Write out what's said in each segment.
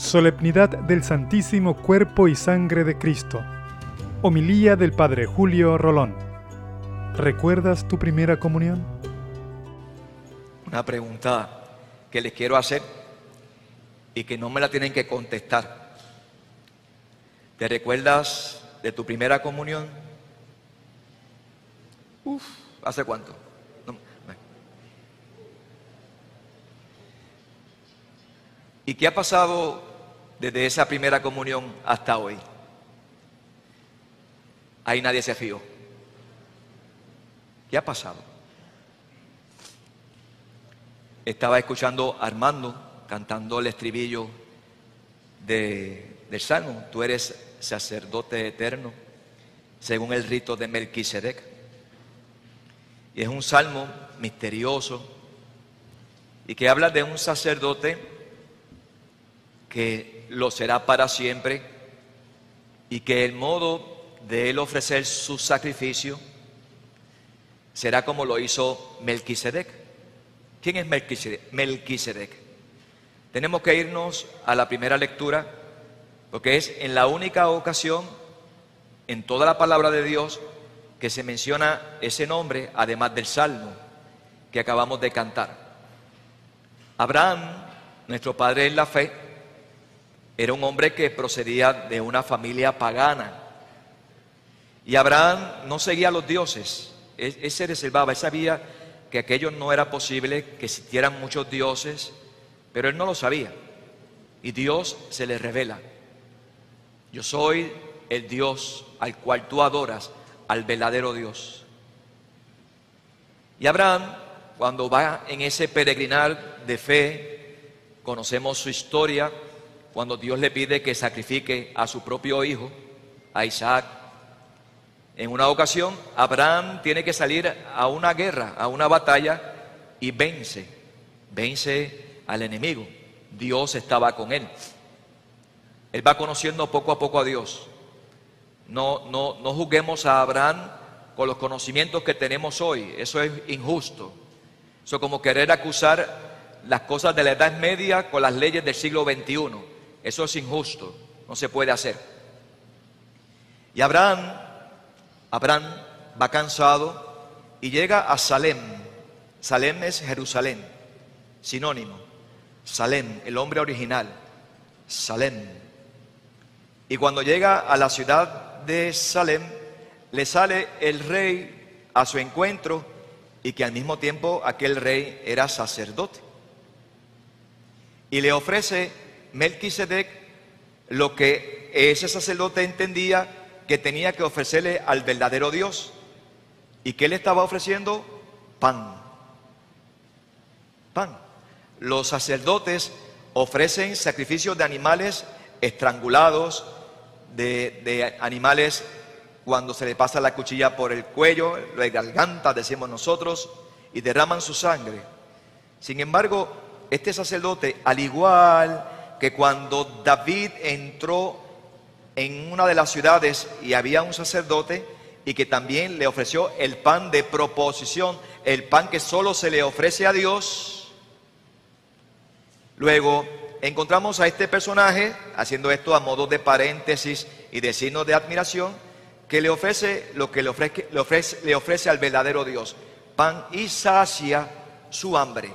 Solemnidad del Santísimo Cuerpo y Sangre de Cristo. Homilía del Padre Julio Rolón. ¿Recuerdas tu primera comunión? Una pregunta que les quiero hacer y que no me la tienen que contestar. ¿Te recuerdas de tu primera comunión? Uf, ¿hace cuánto? No, no. ¿Y qué ha pasado desde esa primera comunión hasta hoy? Ahí nadie se fió. ¿Qué ha pasado? Estaba escuchando Armando cantando el estribillo de- del Salmo. Tú eres sacerdote eterno, según el rito de Melquisedec. Y es un salmo misterioso y que habla de un sacerdote que lo será para siempre y que el modo de él ofrecer su sacrificio será como lo hizo Melquisedec. ¿Quién es Melquisedec? Melquisedec. Tenemos que irnos a la primera lectura porque es en la única ocasión en toda la palabra de Dios que se menciona ese nombre, además del salmo que acabamos de cantar. Abraham, nuestro padre en la fe, era un hombre que procedía de una familia pagana. Y Abraham no seguía a los dioses, él, se reservaba, él sabía que aquello no era posible, que existieran muchos dioses, pero él no lo sabía. Y Dios se le revela. Yo soy el Dios al cual tú adoras, al verdadero Dios. Y Abraham, cuando va en ese peregrinar de fe, conocemos su historia, cuando Dios le pide que sacrifique a su propio hijo, a Isaac. En una ocasión, Abraham tiene que salir a una guerra, a una batalla, y vence, vence al enemigo. Dios estaba con él. Él va conociendo poco a poco a Dios. No, no, no juzguemos a Abraham con los conocimientos que tenemos hoy. Eso es injusto. Eso es como querer acusar las cosas de la Edad Media con las leyes del siglo XXI. Eso es injusto. No se puede hacer. Y Abraham, Abraham va cansado y llega a Salem. Salem es Jerusalén, sinónimo. Salem, el hombre original. Salem. Y cuando llega a la ciudad de Salem, le sale el rey a su encuentro y que al mismo tiempo aquel rey era sacerdote. Y le ofrece Melquisedec lo que ese sacerdote entendía que tenía que ofrecerle al verdadero Dios. ¿Y qué le estaba ofreciendo? Pan. Pan. Los sacerdotes ofrecen sacrificios de animales estrangulados, de, de animales cuando se le pasa la cuchilla por el cuello, la garganta, decimos nosotros, y derraman su sangre. Sin embargo, este sacerdote, al igual que cuando David entró en una de las ciudades y había un sacerdote y que también le ofreció el pan de proposición, el pan que solo se le ofrece a Dios, luego encontramos a este personaje, haciendo esto a modo de paréntesis y de signo de admiración, que le ofrece lo que le ofrece, le ofrece, le ofrece al verdadero Dios, pan y sacia su hambre.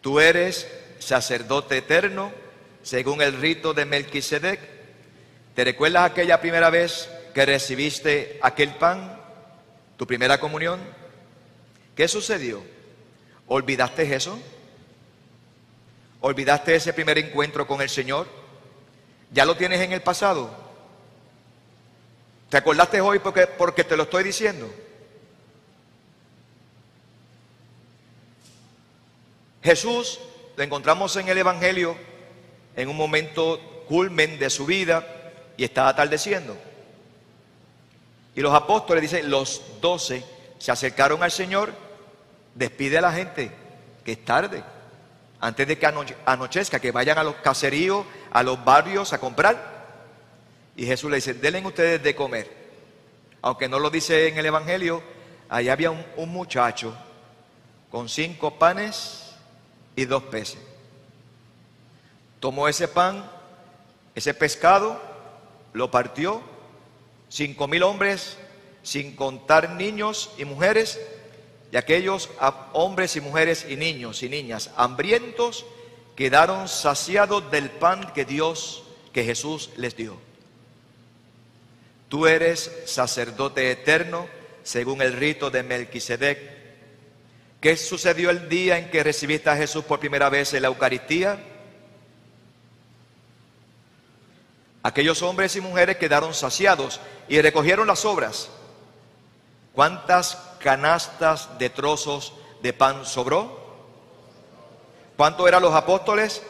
Tú eres sacerdote eterno, según el rito de Melquisedec. ¿Te recuerdas aquella primera vez que recibiste aquel pan, tu primera comunión? ¿Qué sucedió? ¿Olvidaste eso? ¿Olvidaste ese primer encuentro con el Señor? ¿Ya lo tienes en el pasado? ¿Te acordaste hoy porque, porque te lo estoy diciendo? Jesús lo encontramos en el Evangelio en un momento culmen de su vida y está atardeciendo. Y los apóstoles dicen, los doce se acercaron al Señor, despide a la gente, que es tarde, antes de que anoche- anochezca, que vayan a los caseríos, a los barrios a comprar. Y Jesús le dice, denle ustedes de comer. Aunque no lo dice en el Evangelio, ahí había un muchacho con cinco panes y dos peces. tomó ese pan, ese pescado, lo partió, cinco mil hombres, sin contar niños y mujeres, y aquellos hombres y mujeres y niños y niñas hambrientos quedaron saciados del pan que Dios, que Jesús les dio. Tú eres sacerdote eterno según el rito de Melquisedec. ¿Qué sucedió el día en que recibiste a Jesús por primera vez en la Eucaristía? Aquellos hombres y mujeres quedaron saciados y recogieron las obras. ¿Cuántas canastas de trozos de pan sobró? ¿Cuántos eran los apóstoles?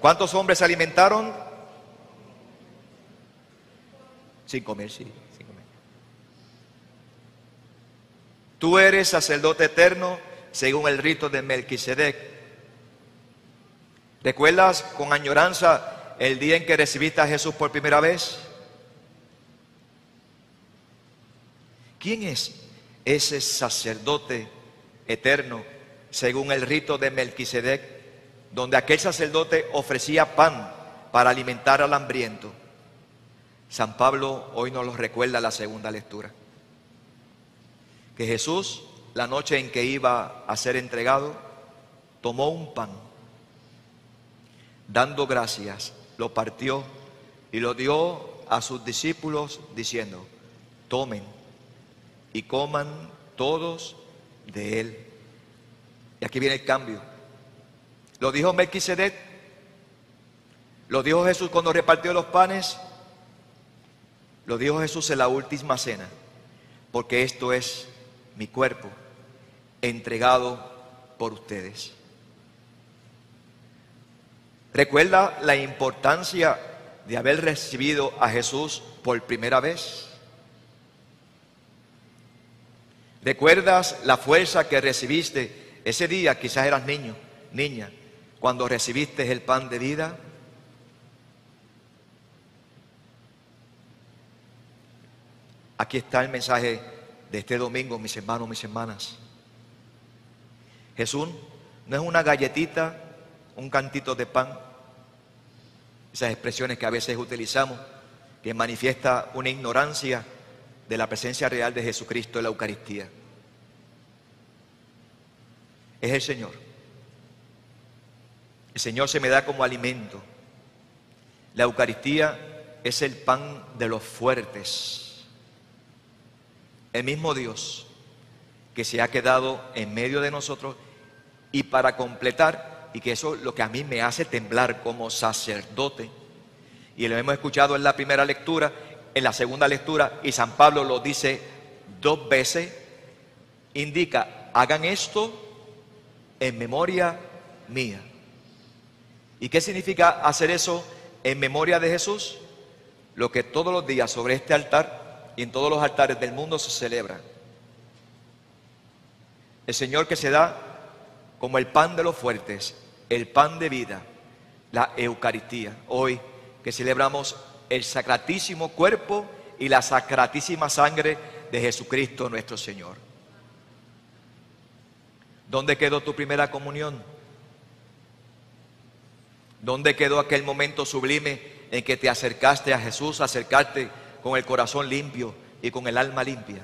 ¿Cuántos hombres se alimentaron? Cinco mil, sí, mil. Tú eres sacerdote eterno según el rito de Melquisedec. ¿Recuerdas con añoranza el día en que recibiste a Jesús por primera vez? ¿Quién es ese sacerdote eterno según el rito de Melquisedec, donde aquel sacerdote ofrecía pan para alimentar al hambriento? San Pablo hoy nos lo recuerda la segunda lectura. Que Jesús, la noche en que iba a ser entregado, tomó un pan, dando gracias, lo partió y lo dio a sus discípulos diciendo, tomen y coman todos de él. Y aquí viene el cambio. Lo dijo Melquisedec, lo dijo Jesús cuando repartió los panes lo dijo Jesús en la última cena, porque esto es mi cuerpo entregado por ustedes. ¿Recuerda la importancia de haber recibido a Jesús por primera vez? ¿Recuerdas la fuerza que recibiste ese día? Quizás eras niño, niña, cuando recibiste el pan de vida. Aquí está el mensaje de este domingo, mis hermanos, mis hermanas. Jesús no es una galletita, un cantito de pan, esas expresiones que a veces utilizamos, que manifiesta una ignorancia de la presencia real de Jesucristo en la Eucaristía. Es el Señor. El Señor se me da como alimento. La Eucaristía es el pan de los fuertes el mismo Dios que se ha quedado en medio de nosotros y para completar, y que eso es lo que a mí me hace temblar como sacerdote, y lo hemos escuchado en la primera lectura, en la segunda lectura, y San Pablo lo dice dos veces, indica, hagan esto en memoria mía. ¿Y qué significa hacer eso en memoria de Jesús? Lo que todos los días sobre este altar y en todos los altares del mundo se celebra. El Señor que se da como el pan de los fuertes, el pan de vida, la Eucaristía. Hoy que celebramos el sacratísimo cuerpo y la sacratísima sangre de Jesucristo nuestro Señor. ¿Dónde quedó tu primera comunión? ¿Dónde quedó aquel momento sublime en que te acercaste a Jesús, acercarte con el corazón limpio y con el alma limpia.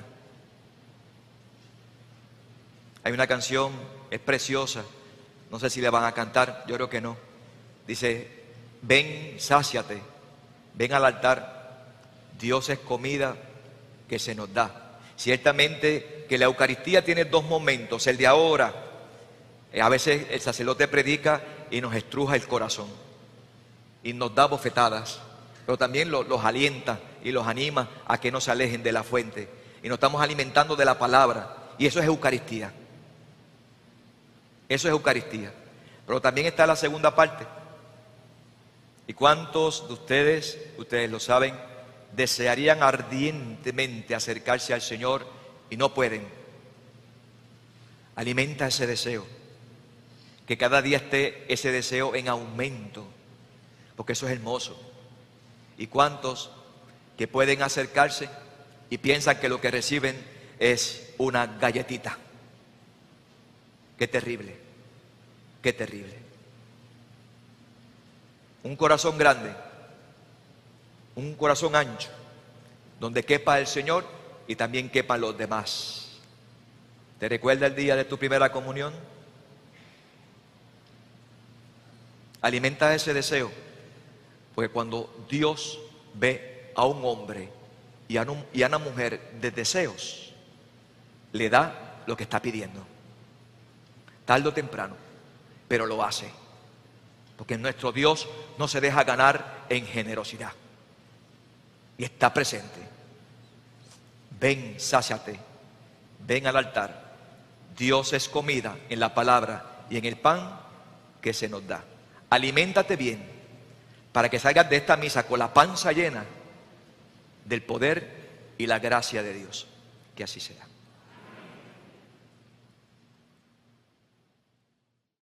Hay una canción, es preciosa, no sé si le van a cantar, yo creo que no. Dice, ven, sáciate, ven al altar, Dios es comida que se nos da. Ciertamente que la Eucaristía tiene dos momentos, el de ahora, eh, a veces el sacerdote predica y nos estruja el corazón y nos da bofetadas pero también los, alienta y los anima a que no se alejen de la fuente. Y nos estamos alimentando de la palabra. Y eso es Eucaristía. Eso es Eucaristía. Pero también está la segunda parte. ¿Y cuántos de ustedes, ustedes lo saben, desearían ardientemente acercarse al Señor y no pueden? Alimenta ese deseo. Que cada día esté ese deseo en aumento. Porque eso es hermoso. ¿Y cuántos que pueden acercarse y piensan que lo que reciben es una galletita? Qué terrible, qué terrible. un corazón grande, un corazón ancho, donde quepa el Señor y también quepan los demás. ¿Te recuerda el día de tu primera comunión? Alimenta ese deseo, porque cuando Dios ve a un hombre y a, una mujer de deseos, le da lo que está pidiendo, tarde o temprano, pero lo hace, porque nuestro Dios no se deja ganar en generosidad y está presente. Ven, sáciate, ven al altar. Dios es comida en la palabra y en el pan que se nos da. Aliméntate bien para que salgas de esta misa con la panza llena del poder y la gracia de Dios. Que así sea.